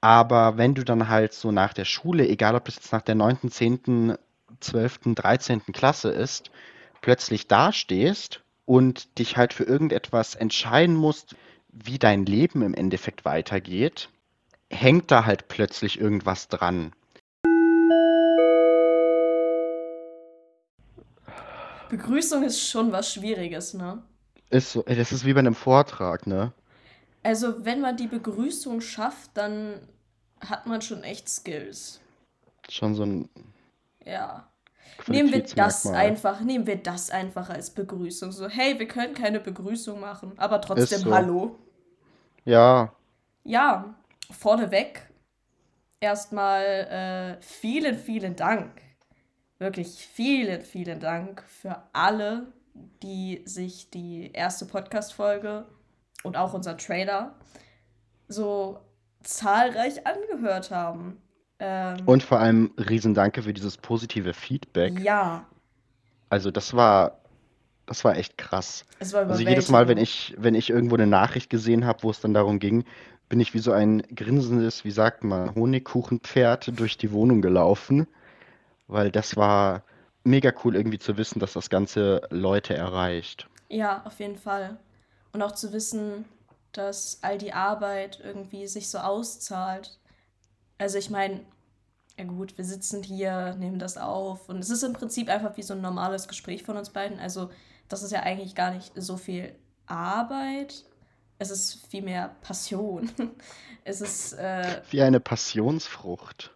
Aber wenn du dann halt so nach der Schule, egal ob das jetzt nach der neunten, zehnten, zwölften, dreizehnten Klasse ist, plötzlich dastehst und dich halt für irgendetwas entscheiden musst, wie dein Leben im Endeffekt weitergeht, hängt da halt plötzlich irgendwas dran. Begrüßung ist schon was Schwieriges, ne? Ist so, das ist wie bei einem Vortrag, ne? Also, wenn man die Begrüßung schafft, dann hat man schon echt Skills. Schon so ein Ja. Nehmen wir das einfach, nehmen wir das einfach als Begrüßung. So, hey, wir können keine Begrüßung machen, aber trotzdem so. Hallo. Ja. Ja, vorneweg erstmal äh, vielen, vielen Dank. Wirklich vielen, vielen Dank für alle, die sich die erste Podcast-Folge und auch unser Trailer so zahlreich angehört haben. Ähm, und vor allem riesen Danke für dieses positive Feedback. Ja. Also das war das war echt krass. War also jedes Mal, wenn ich wenn ich irgendwo eine Nachricht gesehen habe, wo es dann darum ging, bin ich wie so ein grinsendes, wie sagt man, Honigkuchenpferd durch die Wohnung gelaufen, weil das war mega cool irgendwie zu wissen, dass das Ganze Leute erreicht. Ja, auf jeden Fall. Und auch zu wissen, dass all die Arbeit irgendwie sich so auszahlt. Also ich meine, ja gut, wir sitzen hier, nehmen das auf und es ist im Prinzip einfach wie so ein normales Gespräch von uns beiden. Also das ist ja eigentlich gar nicht so viel Arbeit. Es ist vielmehr Passion. Es ist. Äh, wie eine Passionsfrucht.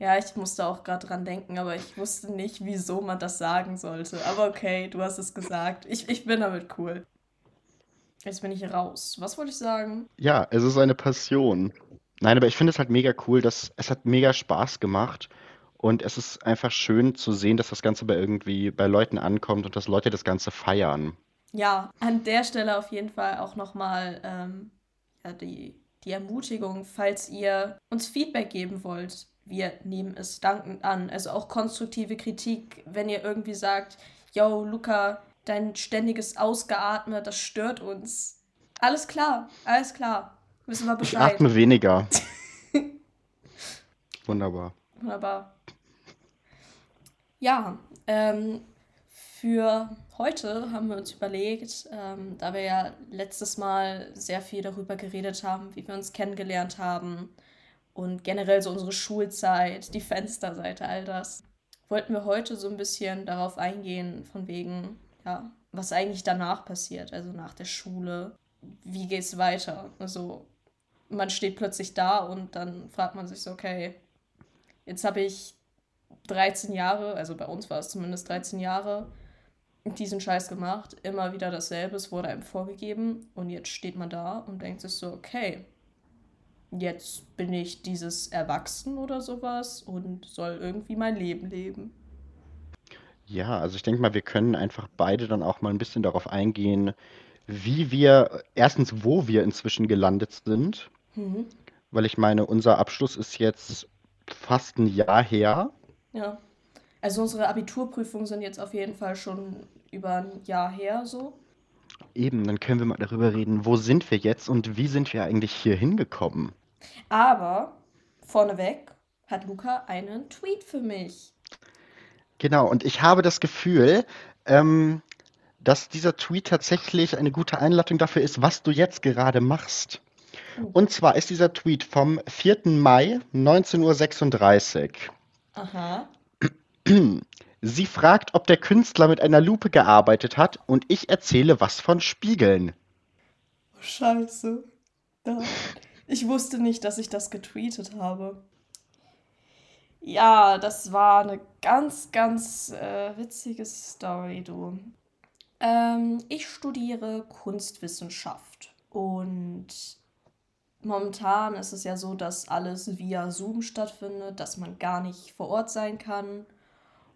Ja, ich musste auch gerade dran denken, aber ich wusste nicht, wieso man das sagen sollte. Aber okay, du hast es gesagt. Ich, ich bin damit cool. Jetzt bin ich raus. Was wollte ich sagen? Ja, es ist eine Passion. Nein, aber ich finde es halt mega cool, dass es hat mega Spaß gemacht. Und es ist einfach schön zu sehen, dass das Ganze bei irgendwie bei Leuten ankommt und dass Leute das Ganze feiern. Ja, an der Stelle auf jeden Fall auch nochmal ähm, ja, die, die Ermutigung, falls ihr uns Feedback geben wollt wir nehmen es dankend an. Also auch konstruktive Kritik, wenn ihr irgendwie sagt, yo, Luca, dein ständiges Ausgeatme, das stört uns. Alles klar, alles klar. Wissen wir Bescheid. Ich atme weniger. Wunderbar. Wunderbar. Ja, ähm, für heute haben wir uns überlegt, ähm, da wir ja letztes Mal sehr viel darüber geredet haben, wie wir uns kennengelernt haben, und generell so unsere Schulzeit, die Fensterseite, all das. Wollten wir heute so ein bisschen darauf eingehen, von wegen, ja, was eigentlich danach passiert, also nach der Schule. Wie geht's weiter? Also, man steht plötzlich da und dann fragt man sich so, okay, jetzt habe ich 13 Jahre, also bei uns war es zumindest 13 Jahre, diesen Scheiß gemacht, immer wieder dasselbe, es wurde einem vorgegeben und jetzt steht man da und denkt sich so, okay, jetzt bin ich dieses Erwachsen oder sowas und soll irgendwie mein Leben leben. Ja, also ich denke mal, wir können einfach beide dann auch mal ein bisschen darauf eingehen, wie wir, erstens, wo wir inzwischen gelandet sind. Mhm. Weil ich meine, unser Abschluss ist jetzt fast ein Jahr her. Ja. Also unsere Abiturprüfungen sind jetzt auf jeden Fall schon über ein Jahr her so. Eben, dann können wir mal darüber reden, wo sind wir jetzt und wie sind wir eigentlich hier hingekommen? Aber vorneweg hat Luca einen Tweet für mich. Genau, und ich habe das Gefühl, ähm, dass dieser Tweet tatsächlich eine gute Einladung dafür ist, was du jetzt gerade machst. Oh. Und zwar ist dieser Tweet vom 4. Mai 19.36 Uhr. Aha. Sie fragt, ob der Künstler mit einer Lupe gearbeitet hat und ich erzähle was von Spiegeln. Scheiße. Da. Ich wusste nicht, dass ich das getweetet habe. Ja, das war eine ganz, ganz äh, witzige Story, du. Ähm, ich studiere Kunstwissenschaft und momentan ist es ja so, dass alles via Zoom stattfindet, dass man gar nicht vor Ort sein kann.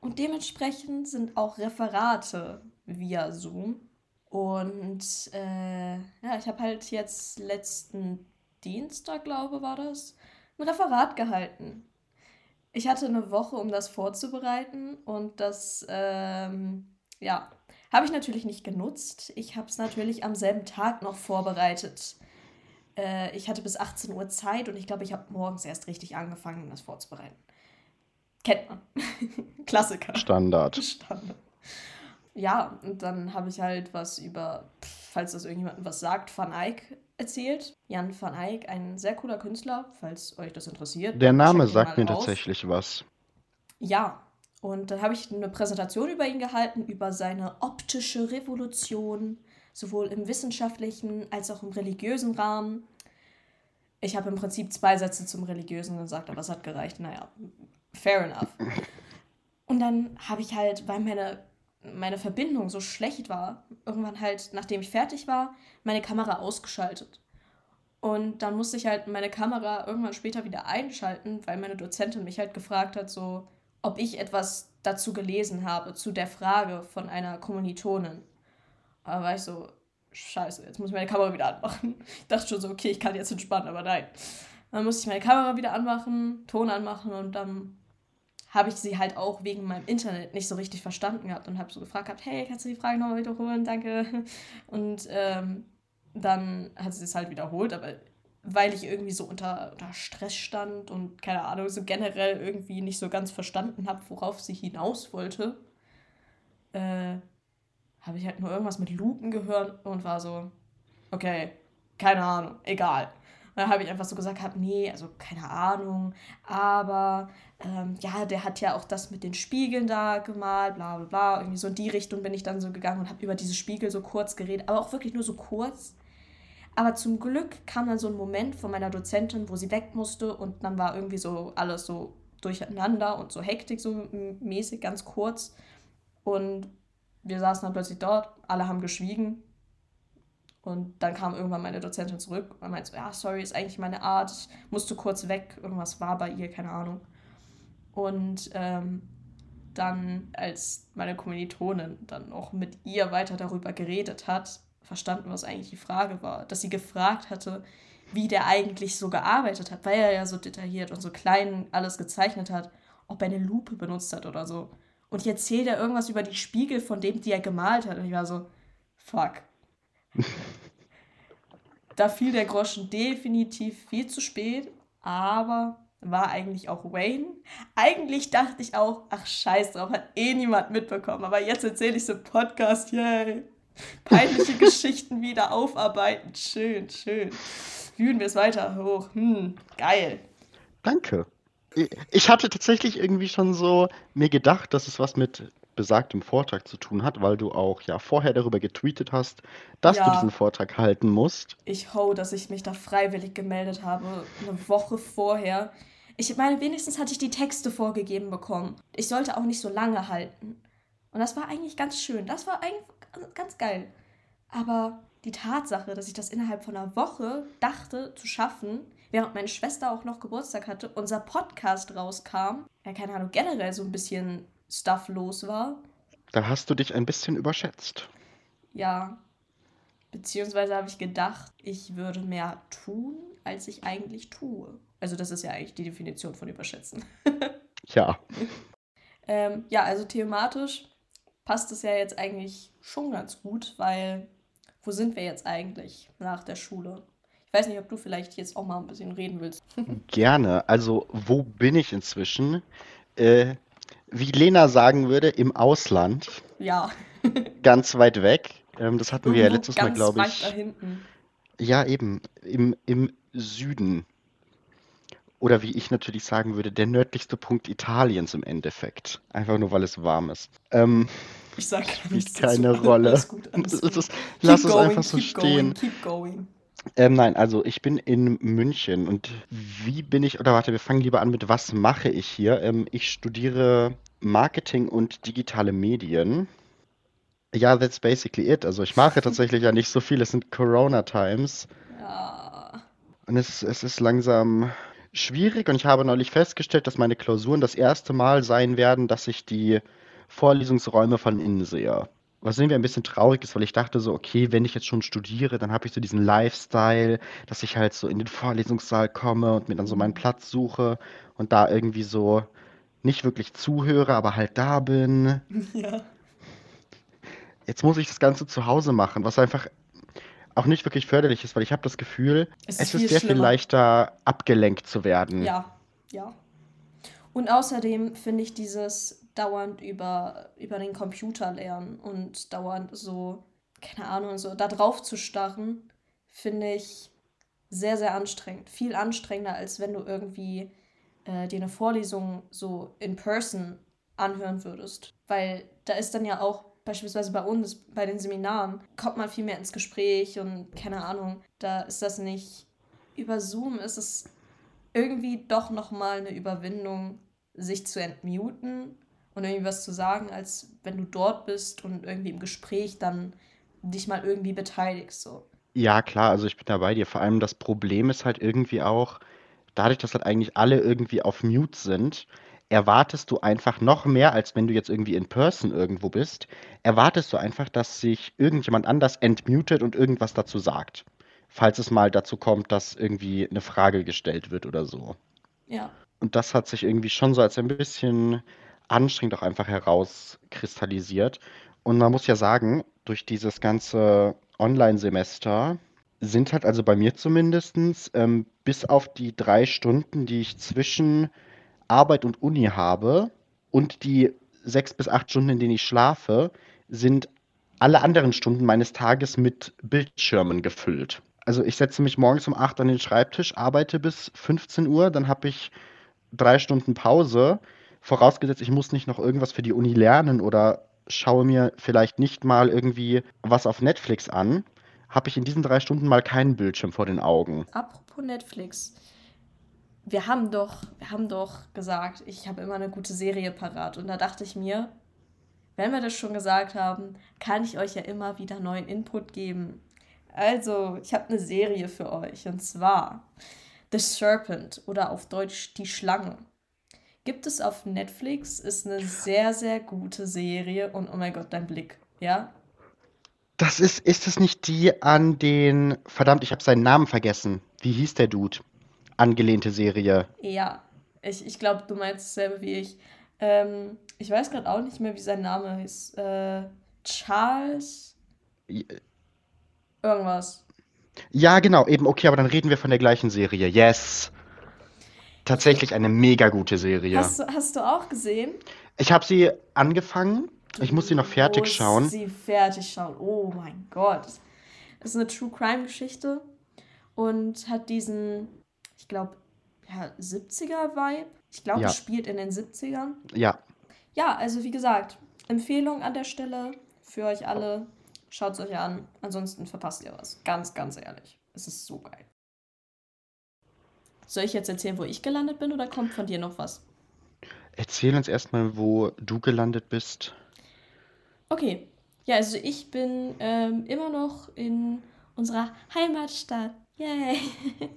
Und dementsprechend sind auch Referate via Zoom. Und äh, ja, ich habe halt jetzt letzten Dienstag, glaube war das, ein Referat gehalten. Ich hatte eine Woche, um das vorzubereiten und das, ähm, ja, habe ich natürlich nicht genutzt. Ich habe es natürlich am selben Tag noch vorbereitet. Äh, ich hatte bis 18 Uhr Zeit und ich glaube, ich habe morgens erst richtig angefangen, das vorzubereiten. Kennt man. Klassiker. Standard. Standard. Ja, und dann habe ich halt was über, falls das irgendjemandem was sagt, Van Eyck erzählt. Jan van Eyck, ein sehr cooler Künstler, falls euch das interessiert. Der Name sagt mir aus. tatsächlich was. Ja, und dann habe ich eine Präsentation über ihn gehalten, über seine optische Revolution, sowohl im wissenschaftlichen als auch im religiösen Rahmen. Ich habe im Prinzip zwei Sätze zum Religiösen gesagt, aber es hat gereicht. Naja, fair enough. Und dann habe ich halt, weil meine, meine Verbindung so schlecht war, irgendwann halt, nachdem ich fertig war, meine Kamera ausgeschaltet. Und dann musste ich halt meine Kamera irgendwann später wieder einschalten, weil meine Dozentin mich halt gefragt hat, so, ob ich etwas dazu gelesen habe, zu der Frage von einer Kommilitonin. Aber war ich so, scheiße, jetzt muss ich meine Kamera wieder anmachen. Ich dachte schon so, okay, ich kann jetzt entspannen, aber nein. Dann musste ich meine Kamera wieder anmachen, Ton anmachen und dann habe ich sie halt auch wegen meinem Internet nicht so richtig verstanden gehabt und habe so gefragt gehabt, hey, kannst du die Frage nochmal wiederholen? Danke. Und ähm, dann hat sie es halt wiederholt, aber weil ich irgendwie so unter, unter Stress stand und keine Ahnung, so generell irgendwie nicht so ganz verstanden habe, worauf sie hinaus wollte, äh, habe ich halt nur irgendwas mit Lupen gehört und war so, okay, keine Ahnung, egal. Und dann habe ich einfach so gesagt, hab, nee, also keine Ahnung, aber ähm, ja, der hat ja auch das mit den Spiegeln da gemalt, bla bla bla. Irgendwie so in die Richtung bin ich dann so gegangen und habe über diese Spiegel so kurz geredet, aber auch wirklich nur so kurz. Aber zum Glück kam dann so ein Moment von meiner Dozentin, wo sie weg musste und dann war irgendwie so alles so durcheinander und so Hektik so mäßig, ganz kurz. Und wir saßen dann plötzlich dort, alle haben geschwiegen. Und dann kam irgendwann meine Dozentin zurück und meinte so, ja, sorry, ist eigentlich meine Art, ich musste kurz weg, irgendwas war bei ihr, keine Ahnung. Und ähm, dann, als meine Kommilitonin dann auch mit ihr weiter darüber geredet hat, verstanden, was eigentlich die Frage war. Dass sie gefragt hatte, wie der eigentlich so gearbeitet hat, weil er ja so detailliert und so klein alles gezeichnet hat, ob er eine Lupe benutzt hat oder so. Und jetzt erzählt er irgendwas über die Spiegel von dem, die er gemalt hat. Und ich war so, fuck. da fiel der Groschen definitiv viel zu spät, aber war eigentlich auch Wayne. Eigentlich dachte ich auch, ach scheiß drauf, hat eh niemand mitbekommen. Aber jetzt erzähle ich so Podcast, yay. Peinliche Geschichten wieder aufarbeiten. Schön, schön. Wühlen wir es weiter hoch. Hm, geil. Danke. Ich hatte tatsächlich irgendwie schon so mir gedacht, dass es was mit besagtem Vortrag zu tun hat, weil du auch ja vorher darüber getweetet hast, dass ja. du diesen Vortrag halten musst. Ich ho, dass ich mich da freiwillig gemeldet habe, eine Woche vorher. Ich meine, wenigstens hatte ich die Texte vorgegeben bekommen. Ich sollte auch nicht so lange halten. Und das war eigentlich ganz schön. Das war eigentlich ganz geil. Aber die Tatsache, dass ich das innerhalb von einer Woche dachte zu schaffen, während meine Schwester auch noch Geburtstag hatte, unser Podcast rauskam, ja, keine Ahnung, generell so ein bisschen Stuff los war. Da hast du dich ein bisschen überschätzt. Ja. Beziehungsweise habe ich gedacht, ich würde mehr tun, als ich eigentlich tue. Also das ist ja eigentlich die Definition von überschätzen. ja. ähm, ja, also thematisch passt es ja jetzt eigentlich schon ganz gut, weil wo sind wir jetzt eigentlich nach der Schule? Ich weiß nicht, ob du vielleicht jetzt auch mal ein bisschen reden willst. Gerne. Also, wo bin ich inzwischen? Äh, wie Lena sagen würde, im Ausland. Ja. ganz weit weg. Ähm, das hatten wir ja letztes Mal, glaube ich. Weit da hinten. Ja, eben. Im, Im Süden. Oder wie ich natürlich sagen würde, der nördlichste Punkt Italiens im Endeffekt. Einfach nur, weil es warm ist. Ähm, ich sage nichts keine dazu. Rolle. Alles gut, alles gut. Ist, lass going, es einfach so stehen. Going, keep going. Ähm, nein, also ich bin in München und wie bin ich, oder warte, wir fangen lieber an mit, was mache ich hier? Ähm, ich studiere Marketing und digitale Medien. Ja, that's basically it. Also ich mache tatsächlich ja nicht so viel, es sind Corona-Times. Ja. Und es, es ist langsam schwierig und ich habe neulich festgestellt, dass meine Klausuren das erste Mal sein werden, dass ich die Vorlesungsräume von innen sehe. Was irgendwie ein bisschen traurig ist, weil ich dachte so, okay, wenn ich jetzt schon studiere, dann habe ich so diesen Lifestyle, dass ich halt so in den Vorlesungssaal komme und mir dann so meinen Platz suche und da irgendwie so nicht wirklich zuhöre, aber halt da bin. Ja. Jetzt muss ich das Ganze zu Hause machen, was einfach auch nicht wirklich förderlich ist, weil ich habe das Gefühl, es ist, es ist sehr schlimmer. viel leichter abgelenkt zu werden. Ja, ja. Und außerdem finde ich dieses dauernd über, über den Computer lernen und dauernd so, keine Ahnung, so da drauf zu starren, finde ich sehr, sehr anstrengend. Viel anstrengender, als wenn du irgendwie äh, dir eine Vorlesung so in person anhören würdest. Weil da ist dann ja auch beispielsweise bei uns, bei den Seminaren, kommt man viel mehr ins Gespräch und keine Ahnung, da ist das nicht. Über Zoom ist es irgendwie doch nochmal eine Überwindung, sich zu entmuten und irgendwie was zu sagen, als wenn du dort bist und irgendwie im Gespräch dann dich mal irgendwie beteiligst. So. Ja, klar, also ich bin da bei dir. Vor allem das Problem ist halt irgendwie auch, dadurch, dass halt eigentlich alle irgendwie auf Mute sind, erwartest du einfach noch mehr, als wenn du jetzt irgendwie in Person irgendwo bist, erwartest du einfach, dass sich irgendjemand anders entmutet und irgendwas dazu sagt. Falls es mal dazu kommt, dass irgendwie eine Frage gestellt wird oder so. Ja. Und das hat sich irgendwie schon so als ein bisschen anstrengend auch einfach herauskristallisiert. Und man muss ja sagen, durch dieses ganze Online-Semester sind halt also bei mir zumindest ähm, bis auf die drei Stunden, die ich zwischen Arbeit und Uni habe und die sechs bis acht Stunden, in denen ich schlafe, sind alle anderen Stunden meines Tages mit Bildschirmen gefüllt. Also ich setze mich morgens um acht an den Schreibtisch, arbeite bis 15 Uhr, dann habe ich drei Stunden Pause, vorausgesetzt, ich muss nicht noch irgendwas für die Uni lernen oder schaue mir vielleicht nicht mal irgendwie was auf Netflix an, habe ich in diesen drei Stunden mal keinen Bildschirm vor den Augen. Apropos Netflix. Wir haben doch, wir haben doch gesagt, ich habe immer eine gute Serie parat. Und da dachte ich mir, wenn wir das schon gesagt haben, kann ich euch ja immer wieder neuen Input geben. Also, ich habe eine Serie für euch. Und zwar The Serpent oder auf Deutsch Die Schlange. Gibt es auf Netflix, ist eine sehr, sehr gute Serie und oh mein Gott, dein Blick, ja? Das ist, ist es nicht die an den, verdammt, ich habe seinen Namen vergessen. Wie hieß der Dude? Angelehnte Serie. Ja, ich, ich glaube, du meinst dasselbe wie ich. Ähm, ich weiß gerade auch nicht mehr, wie sein Name ist. Äh, Charles? Irgendwas. Ja, genau, eben, okay, aber dann reden wir von der gleichen Serie. Yes. Tatsächlich eine mega gute Serie. Hast, du- hast du auch gesehen? Ich habe sie angefangen. Ich muss sie noch fertig musst schauen. sie fertig schauen. Oh mein Gott. Das ist eine True Crime Geschichte und hat diesen, ich glaube, ja, 70er Vibe. Ich glaube, Ja. es spielt in den 70ern. Ja. Ja, also wie gesagt, Empfehlung an der Stelle für euch alle. Schaut es euch an. Ansonsten verpasst ihr was. Ganz, ganz ehrlich. Es ist so geil. Soll ich jetzt erzählen, wo ich gelandet bin oder kommt von dir noch was? Erzähl uns erstmal, wo du gelandet bist. Okay. Ja, also ich bin ähm, immer noch in unserer Heimatstadt. Yay!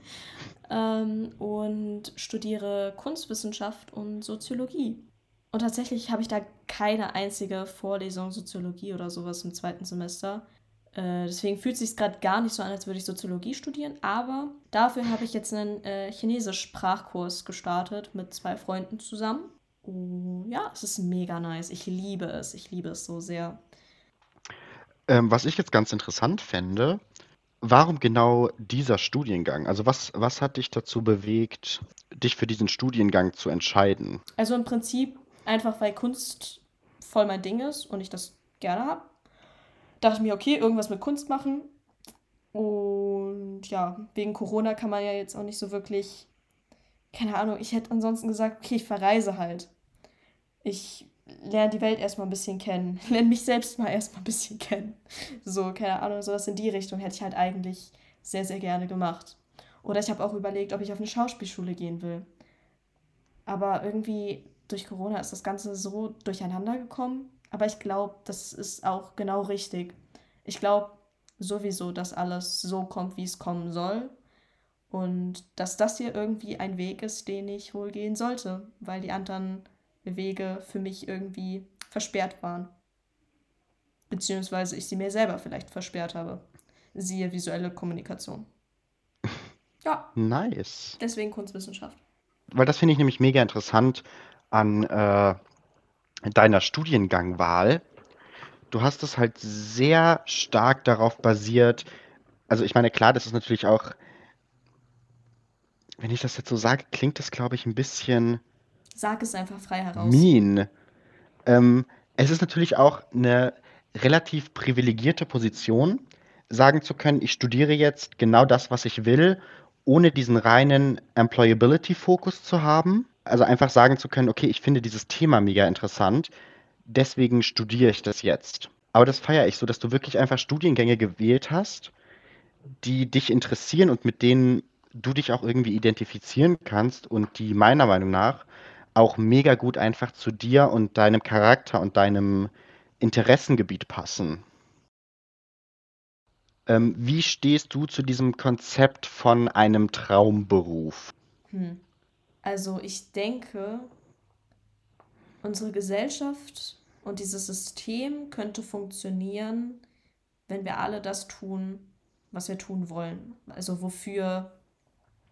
ähm, und studiere Kunstwissenschaft und Soziologie. Und tatsächlich habe ich da keine einzige Vorlesung Soziologie oder sowas im zweiten Semester. Äh, deswegen fühlt es sich gerade gar nicht so an, als würde ich Soziologie studieren. Aber dafür habe ich jetzt einen äh, Chinesisch-Sprachkurs gestartet mit zwei Freunden zusammen. Oh, ja, es ist mega nice. Ich liebe es. Ich liebe es so sehr. Ähm, was ich jetzt ganz interessant fände, warum genau dieser Studiengang? Also was, was hat dich dazu bewegt, dich für diesen Studiengang zu entscheiden? Also im Prinzip einfach, weil Kunst voll mein Ding ist und ich das gerne habe. Dachte ich mir, okay, irgendwas mit Kunst machen. Und ja, wegen Corona kann man ja jetzt auch nicht so wirklich, keine Ahnung, ich hätte ansonsten gesagt, okay, ich verreise halt. Ich lerne die Welt erstmal ein bisschen kennen, lerne mich selbst mal erstmal ein bisschen kennen. So, keine Ahnung, sowas in die Richtung hätte ich halt eigentlich sehr, sehr gerne gemacht. Oder ich habe auch überlegt, ob ich auf eine Schauspielschule gehen will. Aber irgendwie durch Corona ist das Ganze so durcheinander gekommen. Aber ich glaube, das ist auch genau richtig. Ich glaube sowieso, dass alles so kommt, wie es kommen soll. Und dass das hier irgendwie ein Weg ist, den ich wohl gehen sollte, weil die anderen Wege für mich irgendwie versperrt waren. Beziehungsweise ich sie mir selber vielleicht versperrt habe. Siehe visuelle Kommunikation. Ja. Nice. Deswegen Kunstwissenschaft. Weil das finde ich nämlich mega interessant an äh, deiner Studiengangwahl. Du hast es halt sehr stark darauf basiert, Also ich meine, klar, das ist natürlich auch, wenn ich das jetzt so sage, klingt das, glaube ich, ein bisschen Sag es einfach frei heraus. mean. Ähm, es ist natürlich auch eine relativ privilegierte Position, sagen zu können, ich studiere jetzt genau das, was ich will, ohne diesen reinen Employability-Fokus zu haben. Also einfach sagen zu können, okay, ich finde dieses Thema mega interessant, deswegen studiere ich das jetzt. Aber das feiere ich so, dass du wirklich einfach Studiengänge gewählt hast, die dich interessieren und mit denen du dich auch irgendwie identifizieren kannst und die meiner Meinung nach auch mega gut einfach zu dir und deinem Charakter und deinem Interessengebiet passen. Ähm, wie stehst du zu diesem Konzept von einem Traumberuf? Hm. Also ich denke, unsere Gesellschaft und dieses System könnte funktionieren, wenn wir alle das tun, was wir tun wollen. Also wofür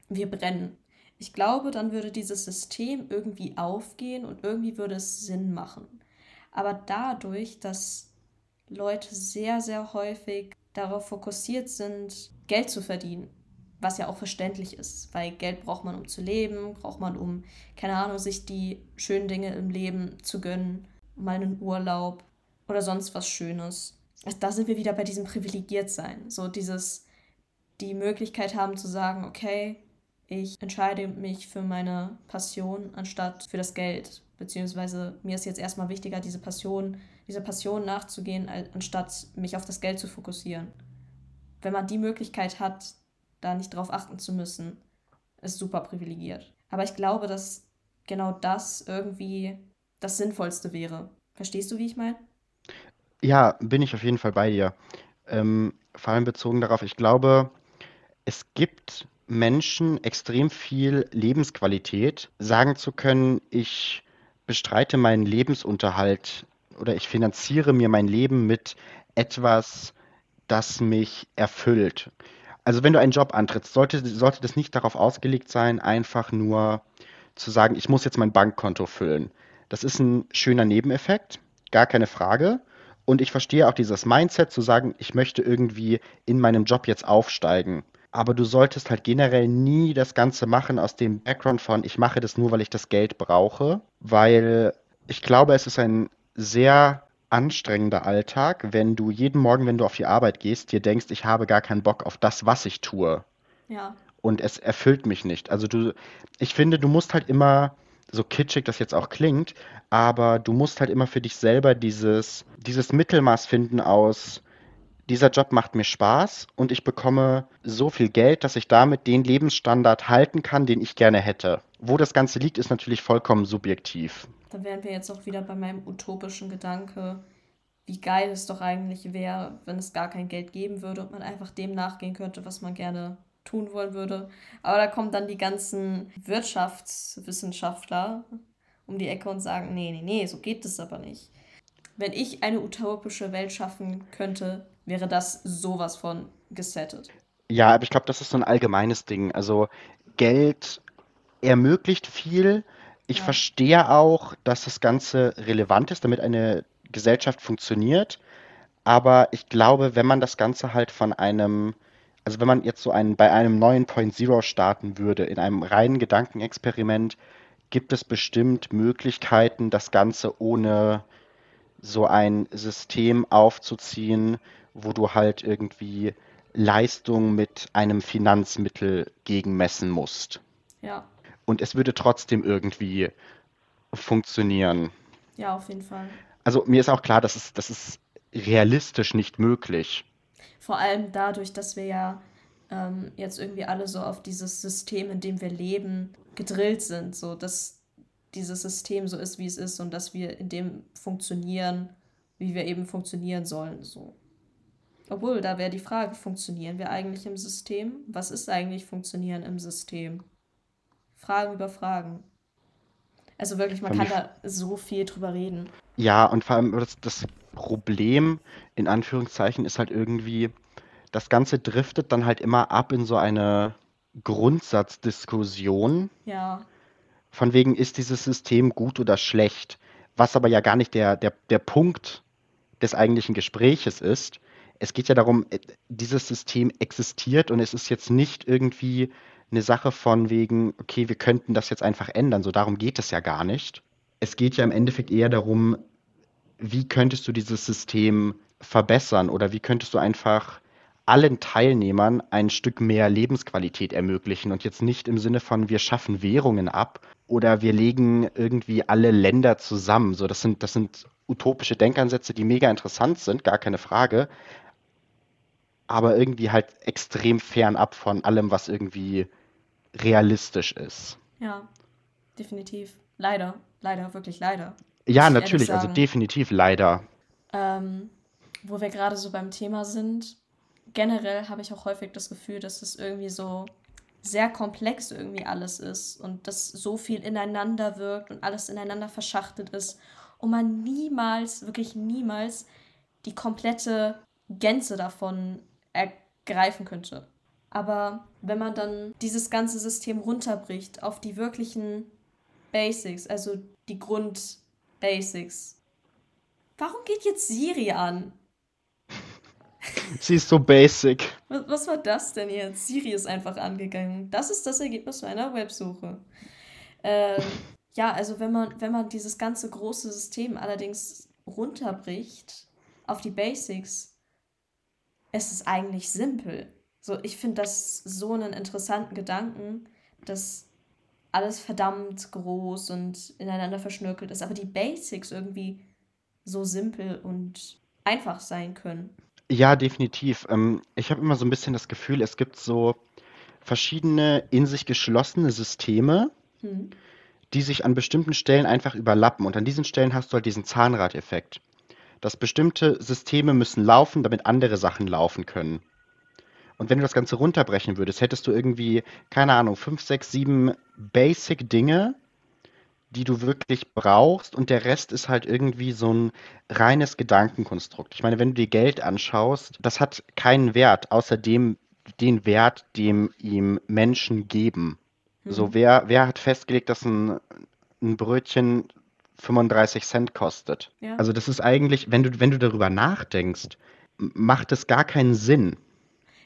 wir brennen. Ich glaube, dann würde dieses System irgendwie aufgehen und irgendwie würde es Sinn machen. Aber dadurch, dass Leute sehr, sehr häufig darauf fokussiert sind, Geld zu verdienen, was ja auch verständlich ist, weil Geld braucht man, um zu leben, braucht man, um, keine Ahnung, sich die schönen Dinge im Leben zu gönnen, mal einen Urlaub oder sonst was Schönes. Da sind wir wieder bei diesem Privilegiertsein, so dieses, die Möglichkeit haben zu sagen, okay, ich entscheide mich für meine Passion anstatt für das Geld. Beziehungsweise mir ist jetzt erstmal wichtiger, diese Passion, dieser Passion nachzugehen, anstatt mich auf das Geld zu fokussieren. Wenn man die Möglichkeit hat, da nicht drauf achten zu müssen, ist super privilegiert. Aber ich glaube, dass genau das irgendwie das Sinnvollste wäre. Verstehst du, wie ich meine? Ja, bin ich auf jeden Fall bei dir. Ähm, vor allem bezogen darauf, ich glaube, es gibt Menschen extrem viel Lebensqualität, sagen zu können, ich bestreite meinen Lebensunterhalt oder ich finanziere mir mein Leben mit etwas, das mich erfüllt. Also wenn du einen Job antrittst, sollte, sollte das nicht darauf ausgelegt sein, einfach nur zu sagen, ich muss jetzt mein Bankkonto füllen. Das ist ein schöner Nebeneffekt, gar keine Frage. Und ich verstehe auch dieses Mindset zu sagen, ich möchte irgendwie in meinem Job jetzt aufsteigen. Aber du solltest halt generell nie das Ganze machen aus dem Background von, ich mache das nur, weil ich das Geld brauche, weil ich glaube, es ist ein sehr anstrengender Alltag, wenn du jeden Morgen, wenn du auf die Arbeit gehst, dir denkst, ich habe gar keinen Bock auf das, was ich tue. Ja. Und es erfüllt mich nicht. Also du, ich finde, du musst halt immer, so kitschig das jetzt auch klingt, aber du musst halt immer für dich selber dieses, dieses Mittelmaß finden aus, dieser Job macht mir Spaß und ich bekomme so viel Geld, dass ich damit den Lebensstandard halten kann, den ich gerne hätte. Wo das Ganze liegt, ist natürlich vollkommen subjektiv. Da wären wir jetzt auch wieder bei meinem utopischen Gedanke, wie geil es doch eigentlich wäre, wenn es gar kein Geld geben würde und man einfach dem nachgehen könnte, was man gerne tun wollen würde. Aber da kommen dann die ganzen Wirtschaftswissenschaftler um die Ecke und sagen, nee, nee, nee, so geht es aber nicht. Wenn ich eine utopische Welt schaffen könnte, wäre das sowas von gesettet. Ja, aber ich glaube, das ist so ein allgemeines Ding. Also Geld ermöglicht viel. Ich ja. verstehe auch, dass das Ganze relevant ist, damit eine Gesellschaft funktioniert. Aber ich glaube, wenn man das Ganze halt von einem, also wenn man jetzt so einen, bei einem neuen Point Zero starten würde, in einem reinen Gedankenexperiment, gibt es bestimmt Möglichkeiten, das Ganze ohne so ein System aufzuziehen, wo du halt irgendwie Leistung mit einem Finanzmittel gegenmessen musst. Ja. Und es würde trotzdem irgendwie funktionieren. Ja, auf jeden Fall. Also mir ist auch klar, dass es, das ist realistisch nicht möglich. Vor allem dadurch, dass wir ja ähm, jetzt irgendwie alle so auf dieses System, in dem wir leben, gedrillt sind. So, dass dieses System so ist, wie es ist und dass wir in dem funktionieren, wie wir eben funktionieren sollen. So. Obwohl, da wäre die Frage, funktionieren wir eigentlich im System? Was ist eigentlich Funktionieren im System? Fragen über Fragen. Also wirklich, man kann da so viel drüber reden. Ja, und vor allem das, das Problem, in Anführungszeichen, ist halt irgendwie, das Ganze driftet dann halt immer ab in so eine Grundsatzdiskussion. Ja. Von wegen, ist dieses System gut oder schlecht? Was aber ja gar nicht der, der, der Punkt des eigentlichen Gespräches ist, es geht ja darum, äh, dieses System existiert und es ist jetzt nicht irgendwie eine Sache von wegen, okay, wir könnten das jetzt einfach ändern. So darum geht es ja gar nicht. Es geht ja im Endeffekt eher darum, wie könntest du dieses System verbessern oder wie könntest du einfach allen Teilnehmern ein Stück mehr Lebensqualität ermöglichen und jetzt nicht im Sinne von wir schaffen Währungen ab oder wir legen irgendwie alle Länder zusammen. So, das sind, das sind utopische Denkansätze, die mega interessant sind, gar keine Frage, aber irgendwie halt extrem fernab von allem, was irgendwie realistisch ist. Ja, definitiv. Leider, leider, wirklich leider. Ja, natürlich, also definitiv leider. Ähm, wo wir gerade so beim Thema sind, generell habe ich auch häufig das Gefühl, dass es irgendwie so sehr komplex irgendwie alles ist und dass so viel ineinander wirkt und alles ineinander verschachtelt ist und man niemals, wirklich niemals die komplette Gänze davon ergreifen könnte. Aber wenn man dann dieses ganze System runterbricht auf die wirklichen Basics, also die Grundbasics. Warum geht jetzt Siri an? Sie ist so basic. Was, was, war das denn jetzt? Siri ist einfach angegangen. Das ist das Ergebnis meiner Websuche. Ähm, ja, also wenn man, wenn man dieses ganze große System allerdings runterbricht auf die Basics, es ist eigentlich simpel. So, ich finde das so einen interessanten Gedanken, dass alles verdammt groß und ineinander verschnörkelt ist, aber die Basics irgendwie so simpel und einfach sein können. Ja, definitiv. Ähm, ich habe immer so ein bisschen das Gefühl, es gibt so verschiedene in sich geschlossene Systeme, hm. die sich an bestimmten Stellen einfach überlappen. Und an diesen Stellen hast du halt diesen Zahnradeffekt. Dass bestimmte Systeme müssen laufen, damit andere Sachen laufen können. Und wenn du das Ganze runterbrechen würdest, hättest du irgendwie, keine Ahnung, fünf, sechs, sieben Basic-Dinge, die du wirklich brauchst und der Rest ist halt irgendwie so ein reines Gedankenkonstrukt. Ich meine, wenn du dir Geld anschaust, das hat keinen Wert, außer dem, den Wert, dem ihm Menschen geben. Mhm. So, wer, wer hat festgelegt, dass ein, ein Brötchen 35 Cent kostet? Ja. Also das ist eigentlich, wenn du, wenn du darüber nachdenkst, macht es gar keinen Sinn.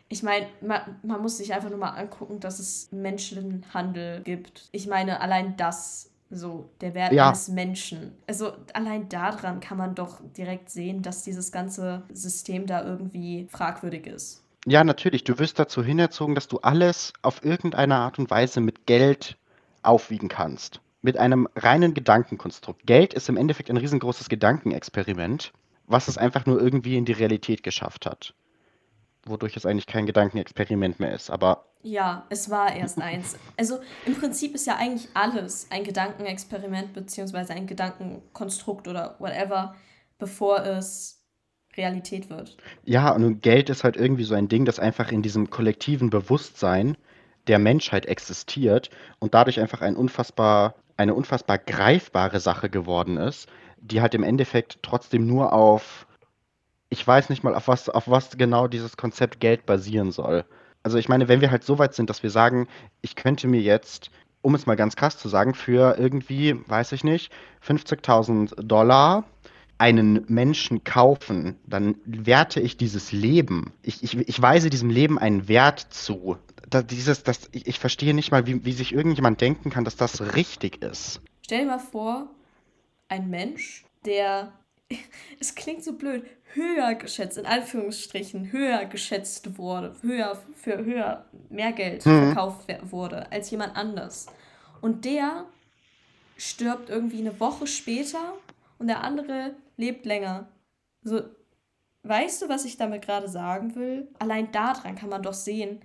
Ich meine, man, man muss sich einfach nur mal angucken, dass es Menschenhandel gibt. Ich meine, allein das so, der Wert ja. eines Menschen. Also allein daran kann man doch direkt sehen, dass dieses ganze System da irgendwie fragwürdig ist. Ja, natürlich. Du wirst dazu hinerzogen, dass du alles auf irgendeine Art und Weise mit Geld aufwiegen kannst. Mit einem reinen Gedankenkonstrukt. Geld ist im Endeffekt ein riesengroßes Gedankenexperiment, was es einfach nur irgendwie in die Realität geschafft hat wodurch es eigentlich kein Gedankenexperiment mehr ist. Aber ja, es war erst eins. Also im Prinzip ist ja eigentlich alles ein Gedankenexperiment beziehungsweise ein Gedankenkonstrukt oder whatever, bevor es Realität wird. Ja, und Geld ist halt irgendwie so ein Ding, das einfach in diesem kollektiven Bewusstsein der Menschheit existiert und dadurch einfach ein unfassbar, eine unfassbar greifbare Sache geworden ist, die halt im Endeffekt trotzdem nur auf ich weiß nicht mal, auf was, auf was genau dieses Konzept Geld basieren soll. Also ich meine, wenn wir halt so weit sind, dass wir sagen, ich könnte mir jetzt, um es mal ganz krass zu sagen, für irgendwie, weiß ich nicht, 50.000 Dollar einen Menschen kaufen, dann werte ich dieses Leben. Ich, ich, ich weise diesem Leben einen Wert zu. Da, dieses, das, ich, ich verstehe nicht mal, wie, wie sich irgendjemand denken kann, dass das richtig ist. Stell dir mal vor, ein Mensch, der es klingt so blöd, höher geschätzt, in Anführungsstrichen, höher geschätzt wurde, höher, für höher, mehr Geld mhm. verkauft wurde als jemand anders. Und der stirbt irgendwie eine Woche später und der andere lebt länger. So, weißt du, was ich damit gerade sagen will? Allein daran kann man doch sehen,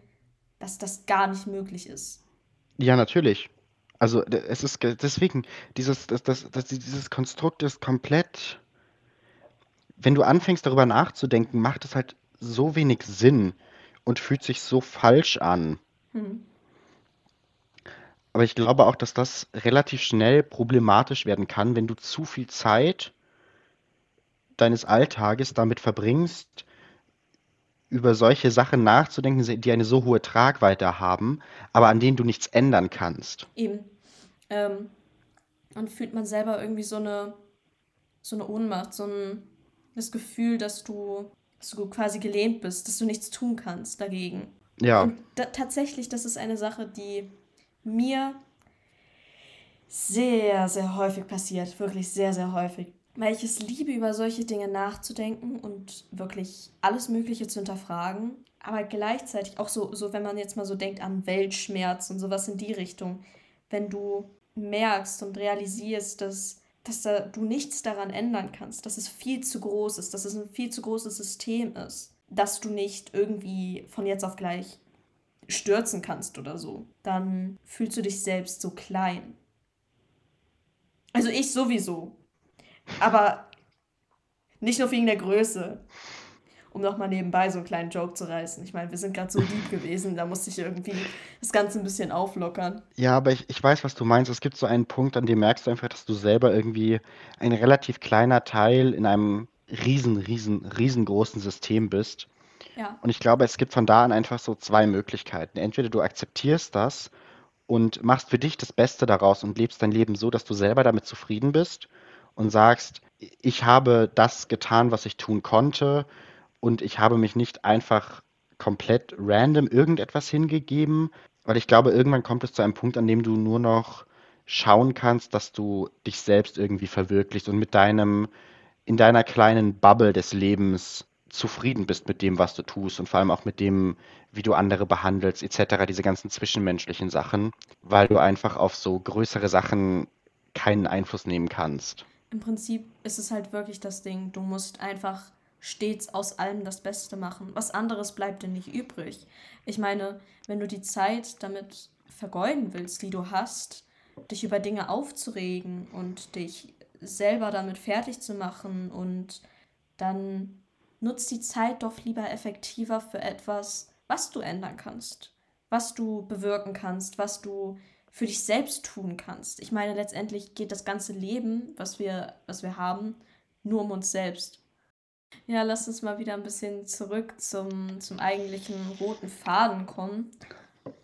dass das gar nicht möglich ist. Ja, natürlich. Also es ist deswegen, dieses, das, das, das, dieses Konstrukt ist komplett wenn du anfängst darüber nachzudenken, macht es halt so wenig Sinn und fühlt sich so falsch an. Hm. Aber ich glaube auch, dass das relativ schnell problematisch werden kann, wenn du zu viel Zeit deines Alltages damit verbringst, über solche Sachen nachzudenken, die eine so hohe Tragweite haben, aber an denen du nichts ändern kannst. Eben. Ähm, dann fühlt man selber irgendwie so eine, so eine Ohnmacht, so ein, das Gefühl, dass du, dass du quasi gelehnt bist, dass du nichts tun kannst dagegen. Ja. Und da, tatsächlich, das ist eine Sache, die mir sehr, sehr häufig passiert. Wirklich sehr, sehr häufig. Weil ich es liebe, über solche Dinge nachzudenken und wirklich alles Mögliche zu hinterfragen. Aber gleichzeitig auch so, so, wenn man jetzt mal so denkt an Weltschmerz und sowas in die Richtung. Wenn du merkst und realisierst, dass, dass da, du nichts daran ändern kannst, dass es viel zu groß ist, dass es ein viel zu großes System ist, dass du nicht irgendwie von jetzt auf gleich stürzen kannst oder so, dann fühlst du dich selbst so klein. Also ich sowieso. Aber nicht nur wegen der Größe. Um nochmal nebenbei so einen kleinen Joke zu reißen. Ich meine, wir sind gerade so lieb gewesen, da musste ich irgendwie das Ganze ein bisschen auflockern. Ja, aber ich, ich weiß, was du meinst. Es gibt so einen Punkt, an dem merkst du einfach, dass du selber irgendwie ein relativ kleiner Teil in einem riesen, riesen, riesengroßen System bist. Ja. Und ich glaube, es gibt von da an einfach so zwei Möglichkeiten. Entweder du akzeptierst das und machst für dich das Beste daraus und lebst dein Leben so, dass du selber damit zufrieden bist und sagst, ich habe das getan, was ich tun konnte und ich habe mich nicht einfach komplett random irgendetwas hingegeben, weil ich glaube, irgendwann kommt es zu einem Punkt, an dem du nur noch schauen kannst, dass du dich selbst irgendwie verwirklichst und mit deinem, in deiner kleinen Bubble des Lebens zufrieden bist mit dem, was du tust und vor allem auch mit dem, wie du andere behandelst, etc., diese ganzen zwischenmenschlichen Sachen, weil du einfach auf so größere Sachen keinen Einfluss nehmen kannst. Im Prinzip ist es halt wirklich das Ding, du musst einfach stets aus allem das Beste machen. Was anderes bleibt dir nicht übrig. Ich meine, wenn du die Zeit damit vergeuden willst, die du hast, dich über Dinge aufzuregen und dich selber damit fertig zu machen und dann nutzt die Zeit doch lieber effektiver für etwas, was du ändern kannst, was du bewirken kannst, was du für dich selbst tun kannst. Ich meine, letztendlich geht das ganze Leben, was wir, was wir haben, nur um uns selbst. Ja, lass uns mal wieder ein bisschen zurück zum, zum eigentlichen roten Faden kommen.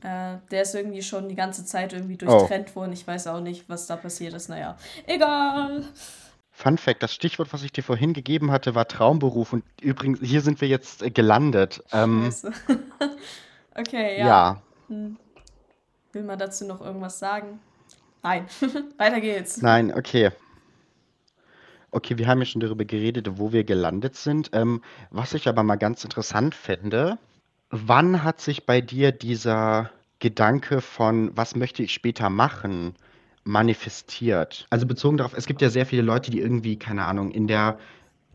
Äh, der ist irgendwie schon die ganze Zeit irgendwie durchtrennt oh. worden. Ich weiß auch nicht, was da passiert ist. Naja, egal. Fun Fact: Das Stichwort, was ich dir vorhin gegeben hatte, war Traumberuf. Und übrigens, hier sind wir jetzt äh, gelandet. Ähm, okay, ja. ja. Hm. Will man dazu noch irgendwas sagen? Nein. Weiter geht's. Nein, okay. Okay, wir haben ja schon darüber geredet, wo wir gelandet sind. Ähm, was ich aber mal ganz interessant fände, wann hat sich bei dir dieser Gedanke von, was möchte ich später machen, manifestiert? Also bezogen darauf, es gibt ja sehr viele Leute, die irgendwie, keine Ahnung, in der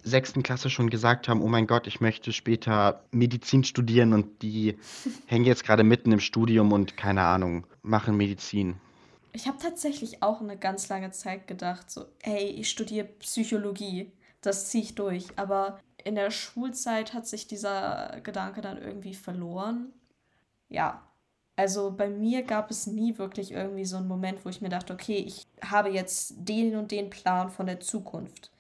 sechsten Klasse schon gesagt haben, oh mein Gott, ich möchte später Medizin studieren und die hängen jetzt gerade mitten im Studium und keine Ahnung, machen Medizin. Ich habe tatsächlich auch eine ganz lange Zeit gedacht, so, hey, ich studiere Psychologie, das ziehe ich durch. Aber in der Schulzeit hat sich dieser Gedanke dann irgendwie verloren. Ja, also bei mir gab es nie wirklich irgendwie so einen Moment, wo ich mir dachte, okay, ich habe jetzt den und den Plan von der Zukunft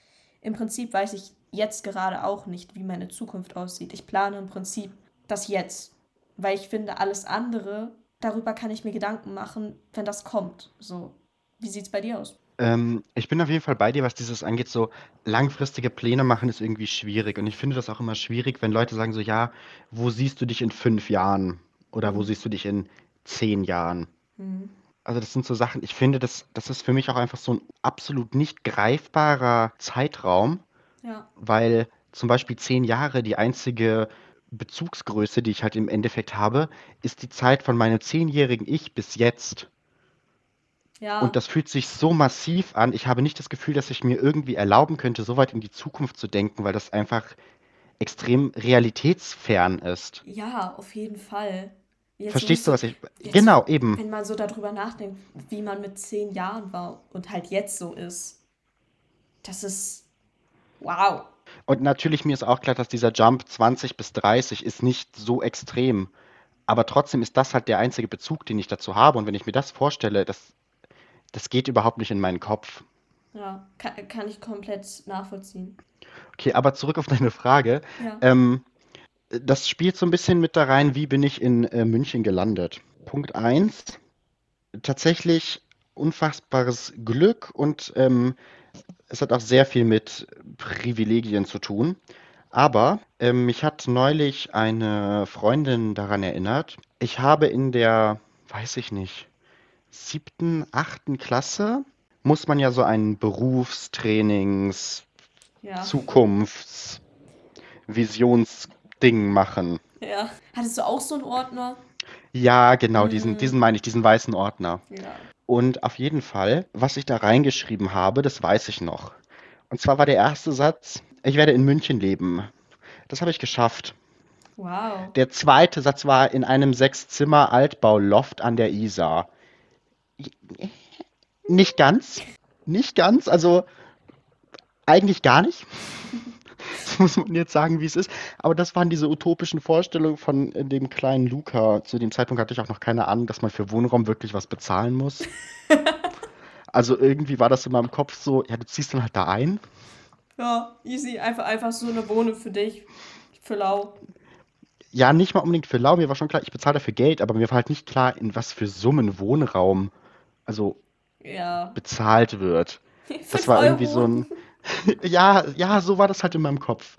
im Prinzip weiß ich jetzt gerade auch nicht, wie meine Zukunft aussieht. Ich plane im Prinzip das jetzt, weil ich finde, alles andere, darüber kann ich mir Gedanken machen, wenn das kommt. So, wie sieht es bei dir aus? Ähm, ich bin auf jeden Fall bei dir, was dieses angeht. So langfristige Pläne machen ist irgendwie schwierig. Und ich finde das auch immer schwierig, wenn Leute sagen so, ja, wo siehst du dich in fünf Jahren? Oder wo mhm. siehst du dich in zehn Jahren? Mhm. Also das sind so Sachen, ich finde, das, das ist für mich auch einfach so ein absolut nicht greifbarer Zeitraum, Ja. weil zum Beispiel zehn Jahre die einzige Bezugsgröße, die ich halt im Endeffekt habe, ist die Zeit von meinem zehnjährigen Ich bis jetzt. Und das fühlt sich so massiv an. Ich habe nicht das Gefühl, dass ich mir irgendwie erlauben könnte, so weit in die Zukunft zu denken, weil das einfach extrem realitätsfern ist. Ja, auf jeden Fall. Jetzt Verstehst du, was ich. Genau, eben. Wenn man so darüber nachdenkt, wie man mit zehn Jahren war und halt jetzt so ist. Das ist. Wow. Und natürlich mir ist auch klar, dass dieser Jump 20 bis 30 ist nicht so extrem. Aber trotzdem ist das halt der einzige Bezug, den ich dazu habe. Und wenn ich mir das vorstelle, das, das geht überhaupt nicht in meinen Kopf. Ja, kann, kann ich komplett nachvollziehen. Okay, aber zurück auf deine Frage. Ja. Ähm, das spielt so ein bisschen mit da rein, wie bin ich in äh, München gelandet. Punkt 1, tatsächlich unfassbares Glück und ähm, es hat auch sehr viel mit Privilegien zu tun. Aber ähm, mich hat neulich eine Freundin daran erinnert, ich habe in der, weiß ich nicht, siebten, achten Klasse, muss man ja so ein Berufstrainings, Ja. Zukunfts, Visionsding machen. Ja. Hattest du auch so einen Ordner? Ja, genau, diesen, mhm. diesen meine ich, diesen weißen Ordner. Ja. Und auf jeden Fall, was ich da reingeschrieben habe, das weiß ich noch. Und zwar war der erste Satz, ich werde in München leben. Das habe ich geschafft. Wow. Der zweite Satz war in einem Sechszimmer-Altbau-Loft an der Isar. Nicht ganz. Nicht ganz. Also eigentlich gar nicht. Das muss man jetzt sagen, wie es ist. Aber das waren diese utopischen Vorstellungen von dem kleinen Luca. Zu dem Zeitpunkt hatte ich auch noch keine Ahnung, dass man für Wohnraum wirklich was bezahlen muss. also irgendwie war das in meinem Kopf so, ja, du ziehst dann halt da ein. Ja, easy. Einfach, einfach so eine Wohnung für dich. Für lau. Ja, nicht mal unbedingt für lau. Mir war schon klar, ich bezahle dafür Geld, aber mir war halt nicht klar, in was für Summen Wohnraum also ja. bezahlt wird. Das war irgendwie so ein. Ja, ja, so war das halt in meinem Kopf.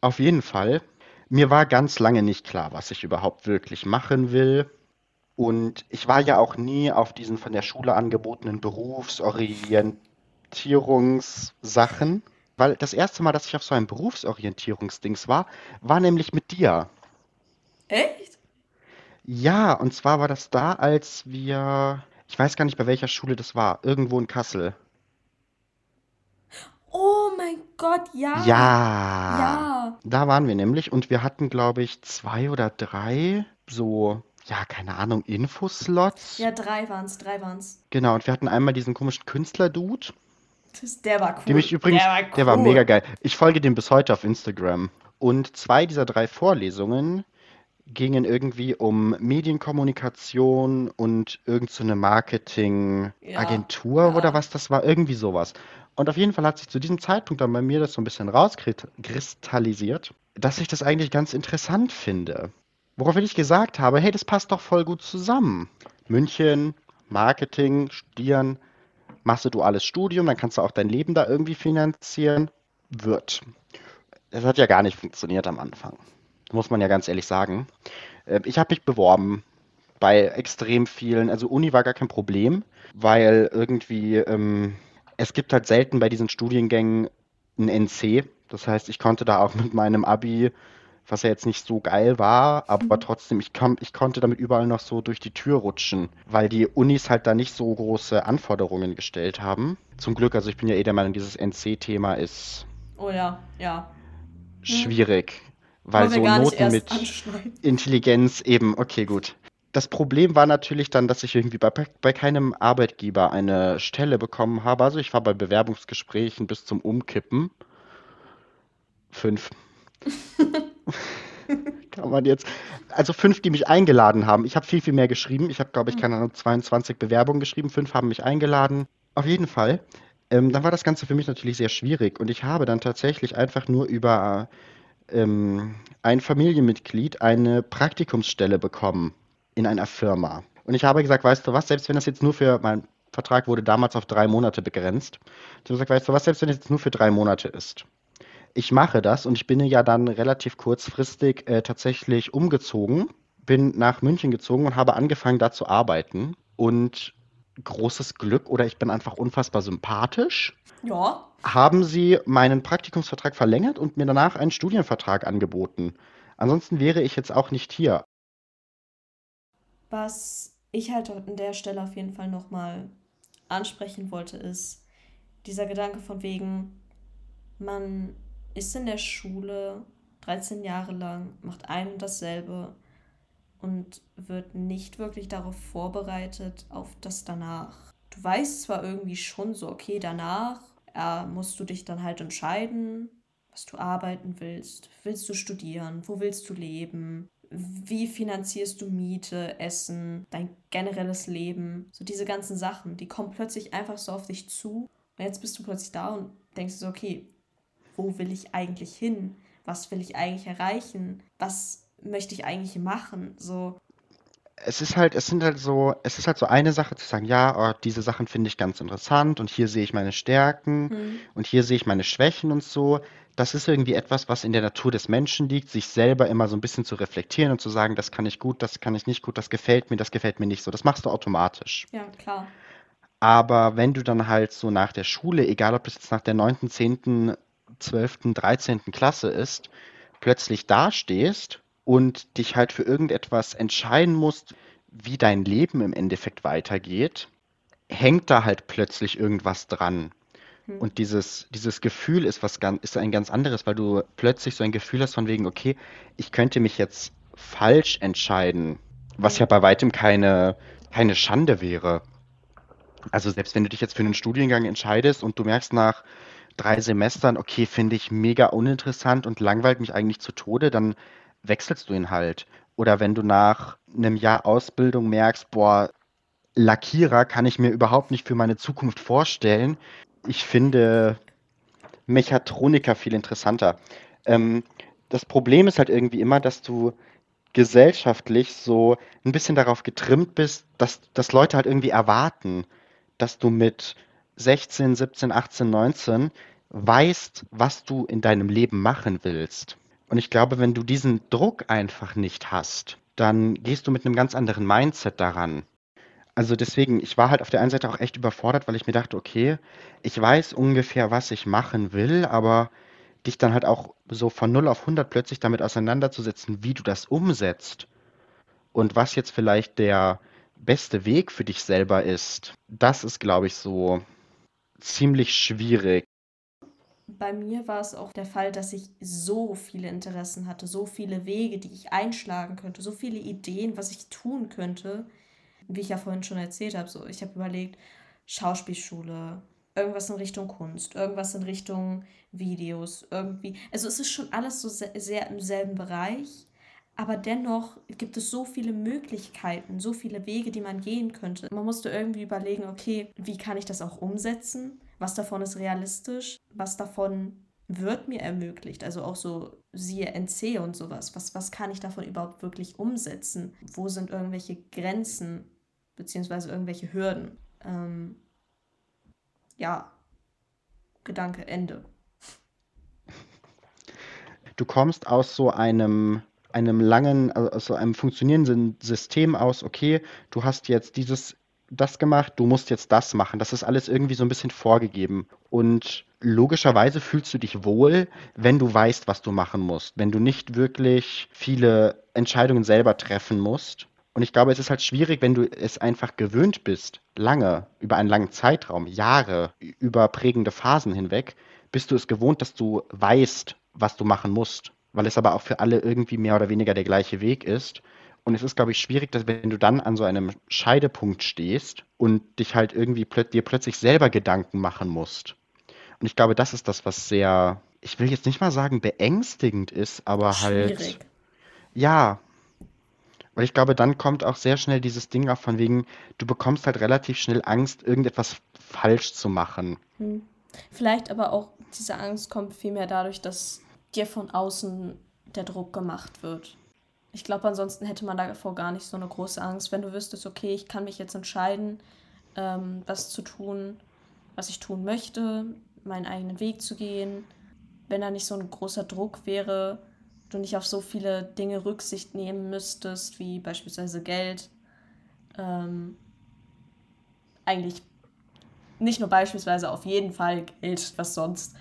Auf jeden Fall. Mir war ganz lange nicht klar, was ich überhaupt wirklich machen will. Und ich war ja auch nie auf diesen von der Schule angebotenen Berufsorientierungssachen. Weil das erste Mal, dass ich auf so einem Berufsorientierungsdings war, war nämlich mit dir. Echt? Ja, und zwar war das da, als wir ich weiß gar nicht, bei welcher Schule das war. Irgendwo in Kassel. Gott, ja. Ja. Ja. Da waren wir nämlich und wir hatten, glaube ich, zwei oder drei so, ja, keine Ahnung, Infoslots. Ja, drei waren es, drei waren es. Genau, und wir hatten einmal diesen komischen Künstler-Dude. Der war cool. Dem ich übrigens, der war, cool. der war mega geil. Ich folge dem bis heute auf Instagram. Und zwei dieser drei Vorlesungen gingen irgendwie um Medienkommunikation und irgendeine so Marketingagentur ja, oder was das war, irgendwie sowas. Und auf jeden Fall hat sich zu diesem Zeitpunkt dann bei mir das so ein bisschen rauskristallisiert, dass ich das eigentlich ganz interessant finde. Woraufhin ich gesagt habe, hey, das passt doch voll gut zusammen. München, Marketing, studieren, machst du duales Studium, dann kannst du auch dein Leben da irgendwie finanzieren. Wird. Das hat ja gar nicht funktioniert am Anfang muss man ja ganz ehrlich sagen. Äh, ich habe mich beworben bei extrem vielen. Also Uni war gar kein Problem, weil irgendwie ähm, es gibt halt selten bei diesen Studiengängen ein NC. Das heißt, ich konnte da auch mit meinem Abi, was ja jetzt nicht so geil war, aber mhm. trotzdem, ich, komm, ich konnte damit überall noch so durch die Tür rutschen, weil die Unis halt da nicht so große Anforderungen gestellt haben. Zum Glück, also ich bin ja eh der Meinung, dieses NC-Thema ist. Oh ja, ja. Schwierig. Weil so Noten mit Intelligenz eben, okay, gut. Das Problem war natürlich dann, dass ich irgendwie bei, bei keinem Arbeitgeber eine Stelle bekommen habe. Also ich war bei Bewerbungsgesprächen bis zum Umkippen. Fünf. Kann man jetzt. Also fünf, die mich eingeladen haben. Ich habe viel, viel mehr geschrieben. Ich habe, glaube ich, hm. keine Ahnung, 22 Bewerbungen geschrieben. Fünf haben mich eingeladen. Auf jeden Fall. Ähm, dann war das Ganze für mich natürlich sehr schwierig. Und ich habe dann tatsächlich einfach nur über ähm, ein Familienmitglied eine Praktikumsstelle bekommen in einer Firma. Und ich habe gesagt, weißt du was, selbst wenn das jetzt nur für, mein Vertrag wurde damals auf drei Monate begrenzt. Ich habe gesagt, weißt du was, selbst wenn es jetzt nur für drei Monate ist. Ich mache das und ich bin ja dann relativ kurzfristig äh, tatsächlich umgezogen, bin nach München gezogen und habe angefangen, da zu arbeiten. Und großes Glück oder ich bin einfach unfassbar sympathisch. Ja. Haben sie meinen Praktikumsvertrag verlängert und mir danach einen Studienvertrag angeboten. Ansonsten wäre ich jetzt auch nicht hier. Was ich halt an der Stelle auf jeden Fall nochmal ansprechen wollte, ist dieser Gedanke von wegen, man ist in der Schule 13 Jahre lang, macht ein und dasselbe und wird nicht wirklich darauf vorbereitet, auf das danach. Du weißt zwar irgendwie schon so, okay, danach äh, musst du dich dann halt entscheiden, was du arbeiten willst. Willst du studieren? Wo willst du leben? Wie finanzierst du Miete, Essen, dein generelles Leben? So diese ganzen Sachen, die kommen plötzlich einfach so auf dich zu. Und jetzt bist du plötzlich da und denkst so, okay, wo will ich eigentlich hin? Was will ich eigentlich erreichen? Was möchte ich eigentlich machen? So. es ist halt, es sind halt so, es ist halt so eine Sache zu sagen, ja, oh, diese Sachen finde ich ganz interessant und hier sehe ich meine Stärken mhm. und hier sehe ich meine Schwächen und so. Das ist irgendwie etwas, was in der Natur des Menschen liegt, sich selber immer so ein bisschen zu reflektieren und zu sagen, das kann ich gut, das kann ich nicht gut, das gefällt mir, das gefällt mir nicht so. Das machst du automatisch. Ja, klar. Aber wenn du dann halt so nach der Schule, egal ob das jetzt nach der 9., 10., 12., 13. Klasse ist, plötzlich dastehst und dich halt für irgendetwas entscheiden musst, wie dein Leben im Endeffekt weitergeht, hängt da halt plötzlich irgendwas dran. Hm. Und dieses, dieses Gefühl ist was ganz, ist ein ganz anderes, weil du plötzlich so ein Gefühl hast von wegen, okay, ich könnte mich jetzt falsch entscheiden, was ja bei weitem keine, keine Schande wäre. Also selbst wenn du dich jetzt für einen Studiengang entscheidest und du merkst nach drei Semestern, okay, finde ich mega uninteressant und langweilt mich eigentlich zu Tode, dann wechselst du ihn halt. Oder wenn du nach einem Jahr Ausbildung merkst, boah, Lackierer kann ich mir überhaupt nicht für meine Zukunft vorstellen. Ich finde Mechatroniker viel interessanter. Ähm, das Problem ist halt irgendwie immer, dass du gesellschaftlich so ein bisschen darauf getrimmt bist, dass, dass Leute halt irgendwie erwarten, dass du mit 16, 17, 18, 19 weißt, was du in deinem Leben machen willst. Und ich glaube, wenn du diesen Druck einfach nicht hast, dann gehst du mit einem ganz anderen Mindset daran. Also deswegen, ich war halt auf der einen Seite auch echt überfordert, weil ich mir dachte, okay, ich weiß ungefähr, was ich machen will, aber dich dann halt auch so von 0 auf 100 plötzlich damit auseinanderzusetzen, wie du das umsetzt und was jetzt vielleicht der beste Weg für dich selber ist, das ist, glaube ich, so ziemlich schwierig. Bei mir war es auch der Fall, dass ich so viele Interessen hatte, so viele Wege, die ich einschlagen könnte, so viele Ideen, was ich tun könnte, wie ich ja vorhin schon erzählt habe. So, ich habe überlegt, Schauspielschule, irgendwas in Richtung Kunst, irgendwas in Richtung Videos, irgendwie. Also es ist schon alles so sehr, sehr im selben Bereich, aber dennoch gibt es so viele Möglichkeiten, so viele Wege, die man gehen könnte. Man musste irgendwie überlegen, okay, wie kann ich das auch umsetzen? was davon ist realistisch, was davon wird mir ermöglicht, also auch so siehe NC und sowas. Was, was kann ich davon überhaupt wirklich umsetzen? Wo sind irgendwelche Grenzen beziehungsweise irgendwelche Hürden? Ähm, ja, Gedanke, Ende. Du kommst aus so einem, einem langen, also aus so einem funktionierenden System aus, okay, du hast jetzt dieses das gemacht, du musst jetzt das machen. Das ist alles irgendwie so ein bisschen vorgegeben. Und logischerweise fühlst du dich wohl, wenn du weißt, was du machen musst. Wenn du nicht wirklich viele Entscheidungen selber treffen musst. Und ich glaube, es ist halt schwierig, wenn du es einfach gewöhnt bist, lange, über einen langen Zeitraum, Jahre, über prägende Phasen hinweg, bist du es gewohnt, dass du weißt, was du machen musst. Weil es aber auch für alle irgendwie mehr oder weniger der gleiche Weg ist. Und es ist, glaube ich, schwierig, dass wenn du dann an so einem Scheidepunkt stehst und dich halt irgendwie plö dir plötzlich selber Gedanken machen musst. Und ich glaube, das ist das, was sehr, ich will jetzt nicht mal sagen beängstigend ist, aber halt schwierig. halt. Ja. Weil ich glaube, dann kommt auch sehr schnell dieses Ding auf von wegen, du bekommst halt relativ schnell Angst, irgendetwas falsch zu machen. Hm. Vielleicht aber auch diese Angst kommt vielmehr dadurch, dass dir von außen der Druck gemacht wird. Ich glaube, ansonsten hätte man davor gar nicht so eine große Angst, wenn du wüsstest, okay, ich kann mich jetzt entscheiden, ähm, was zu tun, was ich tun möchte, meinen eigenen Weg zu gehen. Wenn da nicht so ein großer Druck wäre, du nicht auf so viele Dinge Rücksicht nehmen müsstest, wie beispielsweise Geld. Ähm, eigentlich nicht nur beispielsweise, auf jeden Fall Geld, was sonst.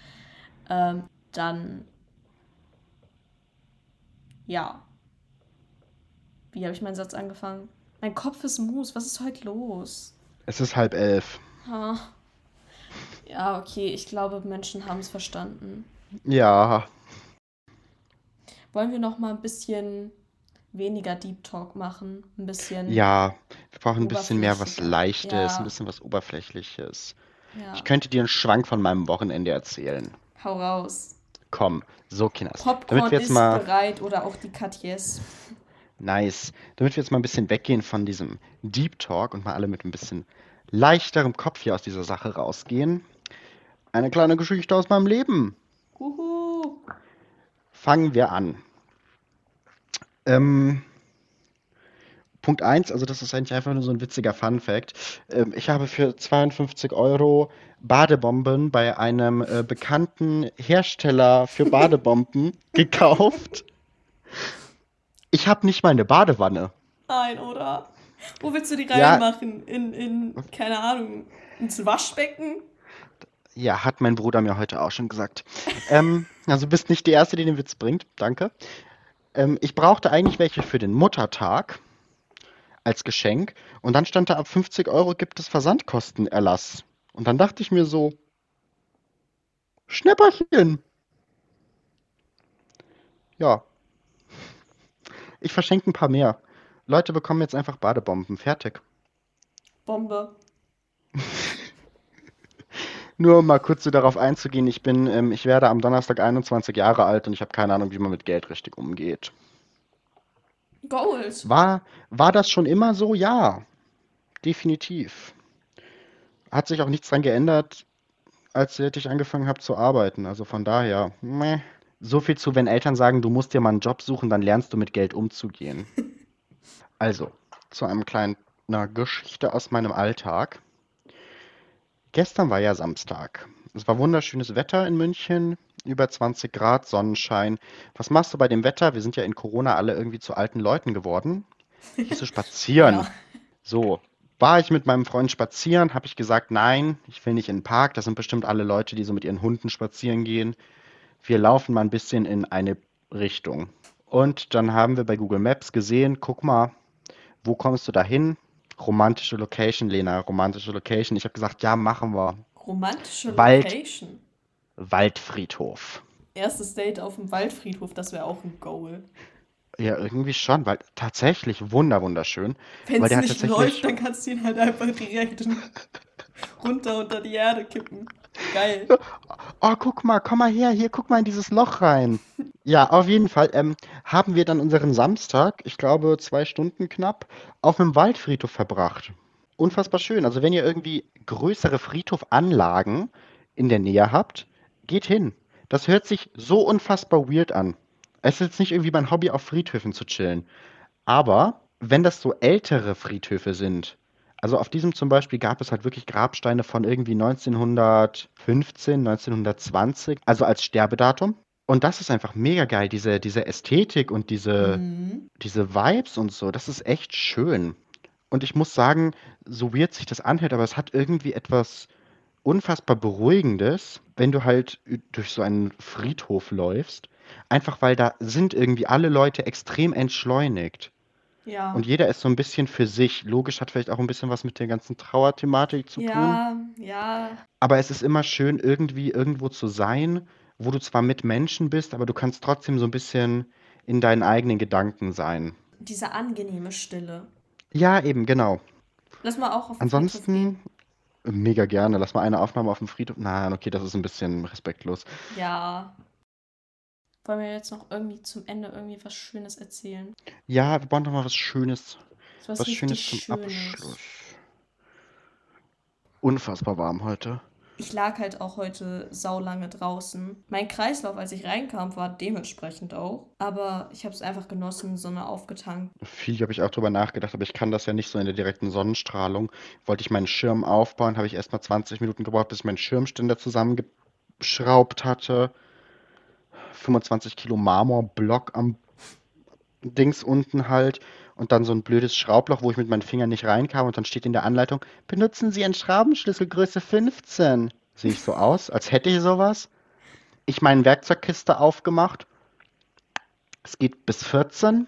Ähm, dann ja, wie habe ich meinen Satz angefangen? Mein Kopf ist Mus. Was ist heute los? Es ist halb elf. Ha. Ja, okay. Ich glaube, Menschen haben es verstanden. Ja. Wollen wir noch mal ein bisschen weniger Deep Talk machen? Ein bisschen. Ja, wir brauchen ein bisschen mehr was Leichtes, ja. ein bisschen was Oberflächliches. Ja. Ich könnte dir einen Schwank von meinem Wochenende erzählen. Hau raus. Komm, so Kinders. Popcorn Damit wir jetzt ist mal... bereit oder auch die Katjes. Nice. Damit wir jetzt mal ein bisschen weggehen von diesem Deep Talk und mal alle mit ein bisschen leichterem Kopf hier aus dieser Sache rausgehen. Eine kleine Geschichte aus meinem Leben. Uhu. Fangen wir an. Ähm, Punkt 1, also das ist eigentlich einfach nur so ein witziger Fun-Fact. Ähm, ich habe für 52 Euro Badebomben bei einem äh, bekannten Hersteller für Badebomben gekauft. Ich habe nicht mal eine Badewanne. Nein, oder? Wo willst du die reinmachen? Ja. In, in, keine Ahnung, ins Waschbecken? Ja, hat mein Bruder mir heute auch schon gesagt. ähm, also du bist nicht die Erste, die den Witz bringt. Danke. Ähm, ich brauchte eigentlich welche für den Muttertag als Geschenk. Und dann stand da, ab 50 Euro gibt es Versandkostenerlass. Und dann dachte ich mir so, Schnäpperchen. Ja. Ich verschenke ein paar mehr. Leute bekommen jetzt einfach Badebomben. Fertig. Bombe. Nur um mal kurz so darauf einzugehen, ich bin, ähm, ich werde am Donnerstag 21 Jahre alt und ich habe keine Ahnung, wie man mit Geld richtig umgeht. Goals. War, war das schon immer so? Ja, definitiv. Hat sich auch nichts dran geändert, als ich angefangen habe zu arbeiten. Also von daher, meh. So viel zu, wenn Eltern sagen, du musst dir mal einen Job suchen, dann lernst du mit Geld umzugehen. also, zu einem kleinen einer Geschichte aus meinem Alltag. Gestern war ja Samstag. Es war wunderschönes Wetter in München über 20 Grad, Sonnenschein. Was machst du bei dem Wetter? Wir sind ja in Corona alle irgendwie zu alten Leuten geworden. Gehst du spazieren? ja. So, war ich mit meinem Freund spazieren, habe ich gesagt, nein, ich will nicht in den Park. Das sind bestimmt alle Leute, die so mit ihren Hunden spazieren gehen. Wir laufen mal ein bisschen in eine Richtung. Und dann haben wir bei Google Maps gesehen, guck mal, wo kommst du da hin? Romantische Location, Lena, romantische Location. Ich habe gesagt, ja, machen wir. Romantische Location? Wald, Waldfriedhof. Erstes Date auf dem Waldfriedhof, das wäre auch ein Goal. Ja, irgendwie schon, weil tatsächlich wunder wunderschön. Wenn es nicht läuft, dann kannst du ihn halt einfach direkt runter unter die Erde kippen. Geil. Oh, guck mal, komm mal her, hier, guck mal in dieses Loch rein. Ja, auf jeden Fall ähm, haben wir dann unseren Samstag, ich glaube zwei Stunden knapp, auf einem Waldfriedhof verbracht. Unfassbar schön. Also wenn ihr irgendwie größere Friedhofanlagen in der Nähe habt, geht hin. Das hört sich so unfassbar weird an. Es ist jetzt nicht irgendwie mein Hobby, auf Friedhöfen zu chillen. Aber wenn das so ältere Friedhöfe sind, also auf diesem zum Beispiel gab es halt wirklich Grabsteine von irgendwie 1915, 1920, also als Sterbedatum. Und das ist einfach mega geil, diese, diese Ästhetik und diese, mhm. diese Vibes und so. Das ist echt schön. Und ich muss sagen, so weird sich das anhört, aber es hat irgendwie etwas unfassbar Beruhigendes, wenn du halt durch so einen Friedhof läufst. Einfach weil da sind irgendwie alle Leute extrem entschleunigt. Ja. Und jeder ist so ein bisschen für sich. Logisch hat vielleicht auch ein bisschen was mit der ganzen Trauerthematik zu tun. Ja, ja. Aber es ist immer schön, irgendwie irgendwo zu sein, wo du zwar mit Menschen bist, aber du kannst trotzdem so ein bisschen in deinen eigenen Gedanken sein. Diese angenehme Stille. Ja, eben, genau. Lass mal auch auf Ansonsten, Mega gerne. Lass mal eine Aufnahme auf dem Friedhof. Nein, okay, das ist ein bisschen respektlos. Ja. Wollen wir jetzt noch irgendwie zum Ende irgendwie was Schönes erzählen? Ja, wir bauen doch mal was Schönes. Was, was Schönes zum Schönes. Abschluss. Unfassbar warm heute ich lag halt auch heute saulange draußen. Mein Kreislauf, als ich reinkam, war dementsprechend auch. Aber ich habe es einfach genossen, Sonne aufgetankt. Viel habe ich auch drüber nachgedacht, aber ich kann das ja nicht so in der direkten Sonnenstrahlung. Wollte ich meinen Schirm aufbauen, habe ich erst mal 20 Minuten gebraucht, bis ich meinen Schirmständer zusammengeschraubt hatte. 25 Kilo Marmorblock am Dings unten halt und dann so ein blödes Schraubloch, wo ich mit meinen Fingern nicht reinkam und dann steht in der Anleitung, benutzen Sie einen Schraubenschlüssel Größe 15. Sehe ich so aus, als hätte ich sowas. Ich meine Werkzeugkiste aufgemacht. Es geht bis 14.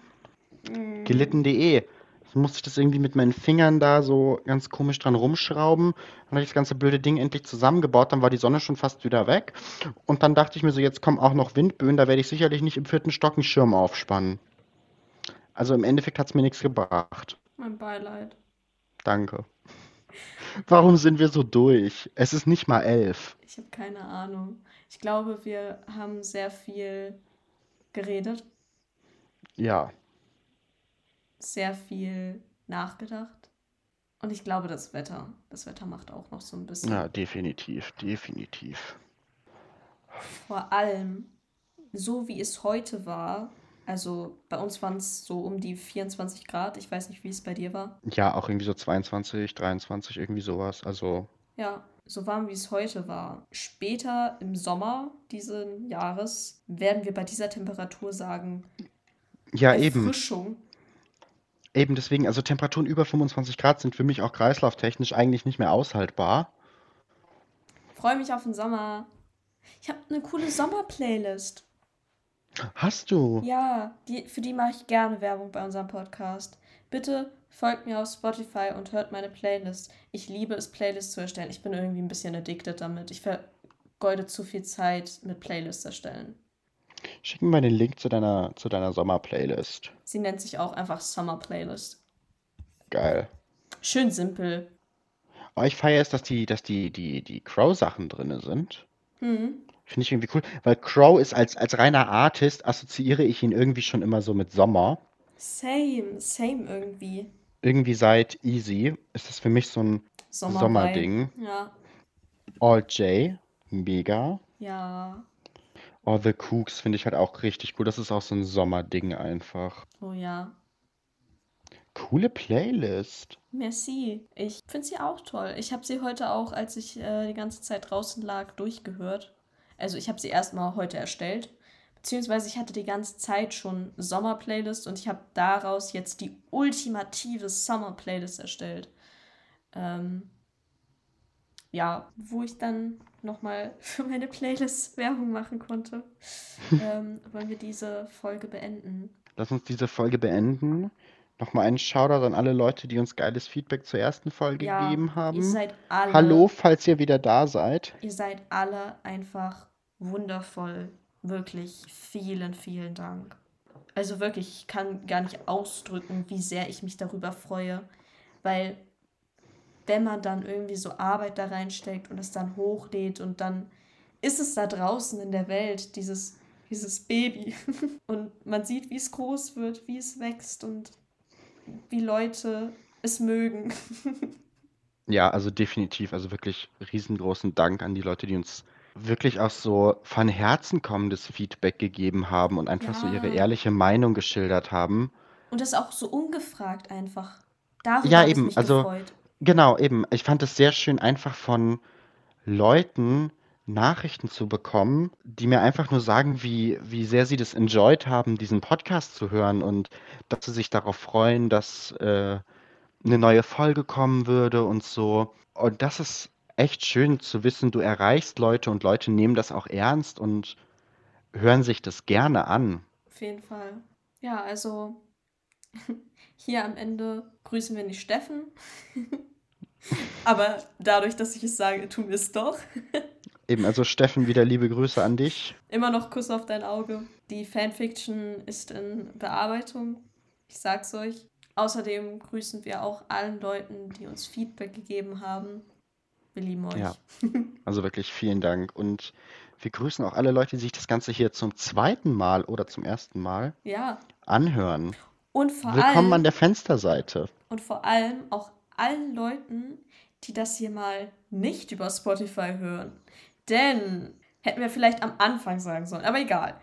Mm. Gelitten.de. Ich musste das irgendwie mit meinen Fingern da so ganz komisch dran rumschrauben. Dann habe ich das ganze blöde Ding endlich zusammengebaut. Dann war die Sonne schon fast wieder weg. Und dann dachte ich mir so, jetzt kommen auch noch Windböen. Da werde ich sicherlich nicht im vierten Stock einen Schirm aufspannen. Also im Endeffekt hat es mir nichts gebracht. Mein Beileid. Danke. Warum sind wir so durch? Es ist nicht mal elf. Ich habe keine Ahnung. Ich glaube, wir haben sehr viel geredet. Ja. Sehr viel nachgedacht. Und ich glaube, das Wetter. Das Wetter macht auch noch so ein bisschen. Ja, definitiv, definitiv. Vor allem, so wie es heute war, Also bei uns waren es so um die 24 Grad. Ich weiß nicht, wie es bei dir war. Ja, auch irgendwie so 22, 23, irgendwie sowas. Also. Ja, so warm wie es heute war. Später im Sommer dieses Jahres werden wir bei dieser Temperatur sagen. Ja, Erfrischung. eben. Eben deswegen, also Temperaturen über 25 Grad sind für mich auch kreislauftechnisch eigentlich nicht mehr aushaltbar. Freue mich auf den Sommer. Ich habe eine coole Sommer-Playlist. Hast du? Ja, die, für die mache ich gerne Werbung bei unserem Podcast. Bitte folgt mir auf Spotify und hört meine Playlist. Ich liebe es, Playlists zu erstellen. Ich bin irgendwie ein bisschen addicted damit. Ich vergeude zu viel Zeit mit Playlists erstellen. Schick mir mal den Link zu deiner, zu deiner Sommer-Playlist. Sie nennt sich auch einfach Summer Playlist. Geil. Schön simpel. Aber ich feiere es, dass die, dass die, die, die Crow-Sachen drin sind. Mhm. Finde ich irgendwie cool, weil Crow ist als, als reiner Artist, assoziiere ich ihn irgendwie schon immer so mit Sommer. Same, same irgendwie. Irgendwie seit Easy ist das für mich so ein Sommer Sommerding. Ja. All J, mega. Ja. All the Cooks finde ich halt auch richtig cool. Das ist auch so ein Sommerding einfach. Oh ja. Coole Playlist. Merci. Ich finde sie auch toll. Ich habe sie heute auch, als ich äh, die ganze Zeit draußen lag, durchgehört. Also ich habe sie erstmal heute erstellt. Beziehungsweise ich hatte die ganze Zeit schon Sommer-Playlist und ich habe daraus jetzt die ultimative Summer-Playlist erstellt. Ähm, ja, wo ich dann nochmal für meine Playlist Werbung machen konnte. ähm, wollen wir diese Folge beenden? Lass uns diese Folge beenden. Nochmal einen Shoutout an alle Leute, die uns geiles Feedback zur ersten Folge ja, gegeben haben. Ihr seid alle, Hallo, falls ihr wieder da seid. Ihr seid alle einfach wundervoll. Wirklich vielen, vielen Dank. Also wirklich, ich kann gar nicht ausdrücken, wie sehr ich mich darüber freue, weil wenn man dann irgendwie so Arbeit da reinsteckt und es dann hochlädt und dann ist es da draußen in der Welt, dieses, dieses Baby. und man sieht, wie es groß wird, wie es wächst und wie Leute es mögen. ja, also definitiv, also wirklich riesengroßen Dank an die Leute, die uns wirklich auch so von Herzen kommendes Feedback gegeben haben und einfach so ihre ehrliche Meinung geschildert haben. Und das auch so ungefragt einfach. Darüber Ja, eben, mich also gefreut. Genau, eben. Ich fand es sehr schön, einfach von Leuten Nachrichten zu bekommen, die mir einfach nur sagen, wie, wie sehr sie das enjoyed haben, diesen Podcast zu hören und dass sie sich darauf freuen, dass äh, eine neue Folge kommen würde und so. Und das ist echt schön zu wissen, du erreichst Leute und Leute nehmen das auch ernst und hören sich das gerne an. Auf jeden Fall. Ja, also hier am Ende grüßen wir nicht Steffen. Aber dadurch, dass ich es sage, tun wir es doch. Eben, also Steffen, wieder liebe Grüße an dich. Immer noch Kuss auf dein Auge. Die Fanfiction ist in Bearbeitung. Ich sag's euch. Außerdem grüßen wir auch allen Leuten, die uns Feedback gegeben haben. Wir lieben euch. Ja, also wirklich vielen Dank. Und wir grüßen auch alle Leute, die sich das Ganze hier zum zweiten Mal oder zum ersten Mal ja. anhören. Und vor Willkommen allem, an der Fensterseite. Und vor allem auch allen Leuten, die das hier mal nicht über Spotify hören. Denn hätten wir vielleicht am Anfang sagen sollen, aber egal.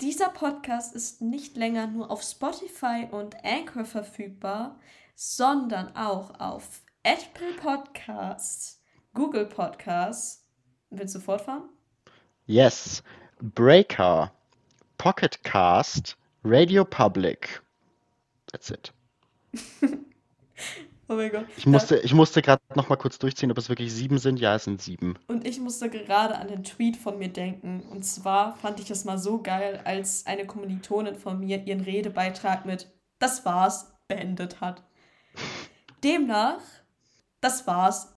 Dieser Podcast ist nicht länger nur auf Spotify und Anchor verfügbar, sondern auch auf Apple Podcasts, Google Podcasts. Willst du fortfahren? Yes. Breaker, Pocket Cast, Radio Public. That's it. oh mein Gott. Ich musste, ich musste gerade noch mal kurz durchziehen, ob es wirklich sieben sind. Ja, es sind sieben. Und ich musste gerade an den Tweet von mir denken. Und zwar fand ich es mal so geil, als eine Kommilitonin von mir ihren Redebeitrag mit Das war's beendet hat. Demnach, das war's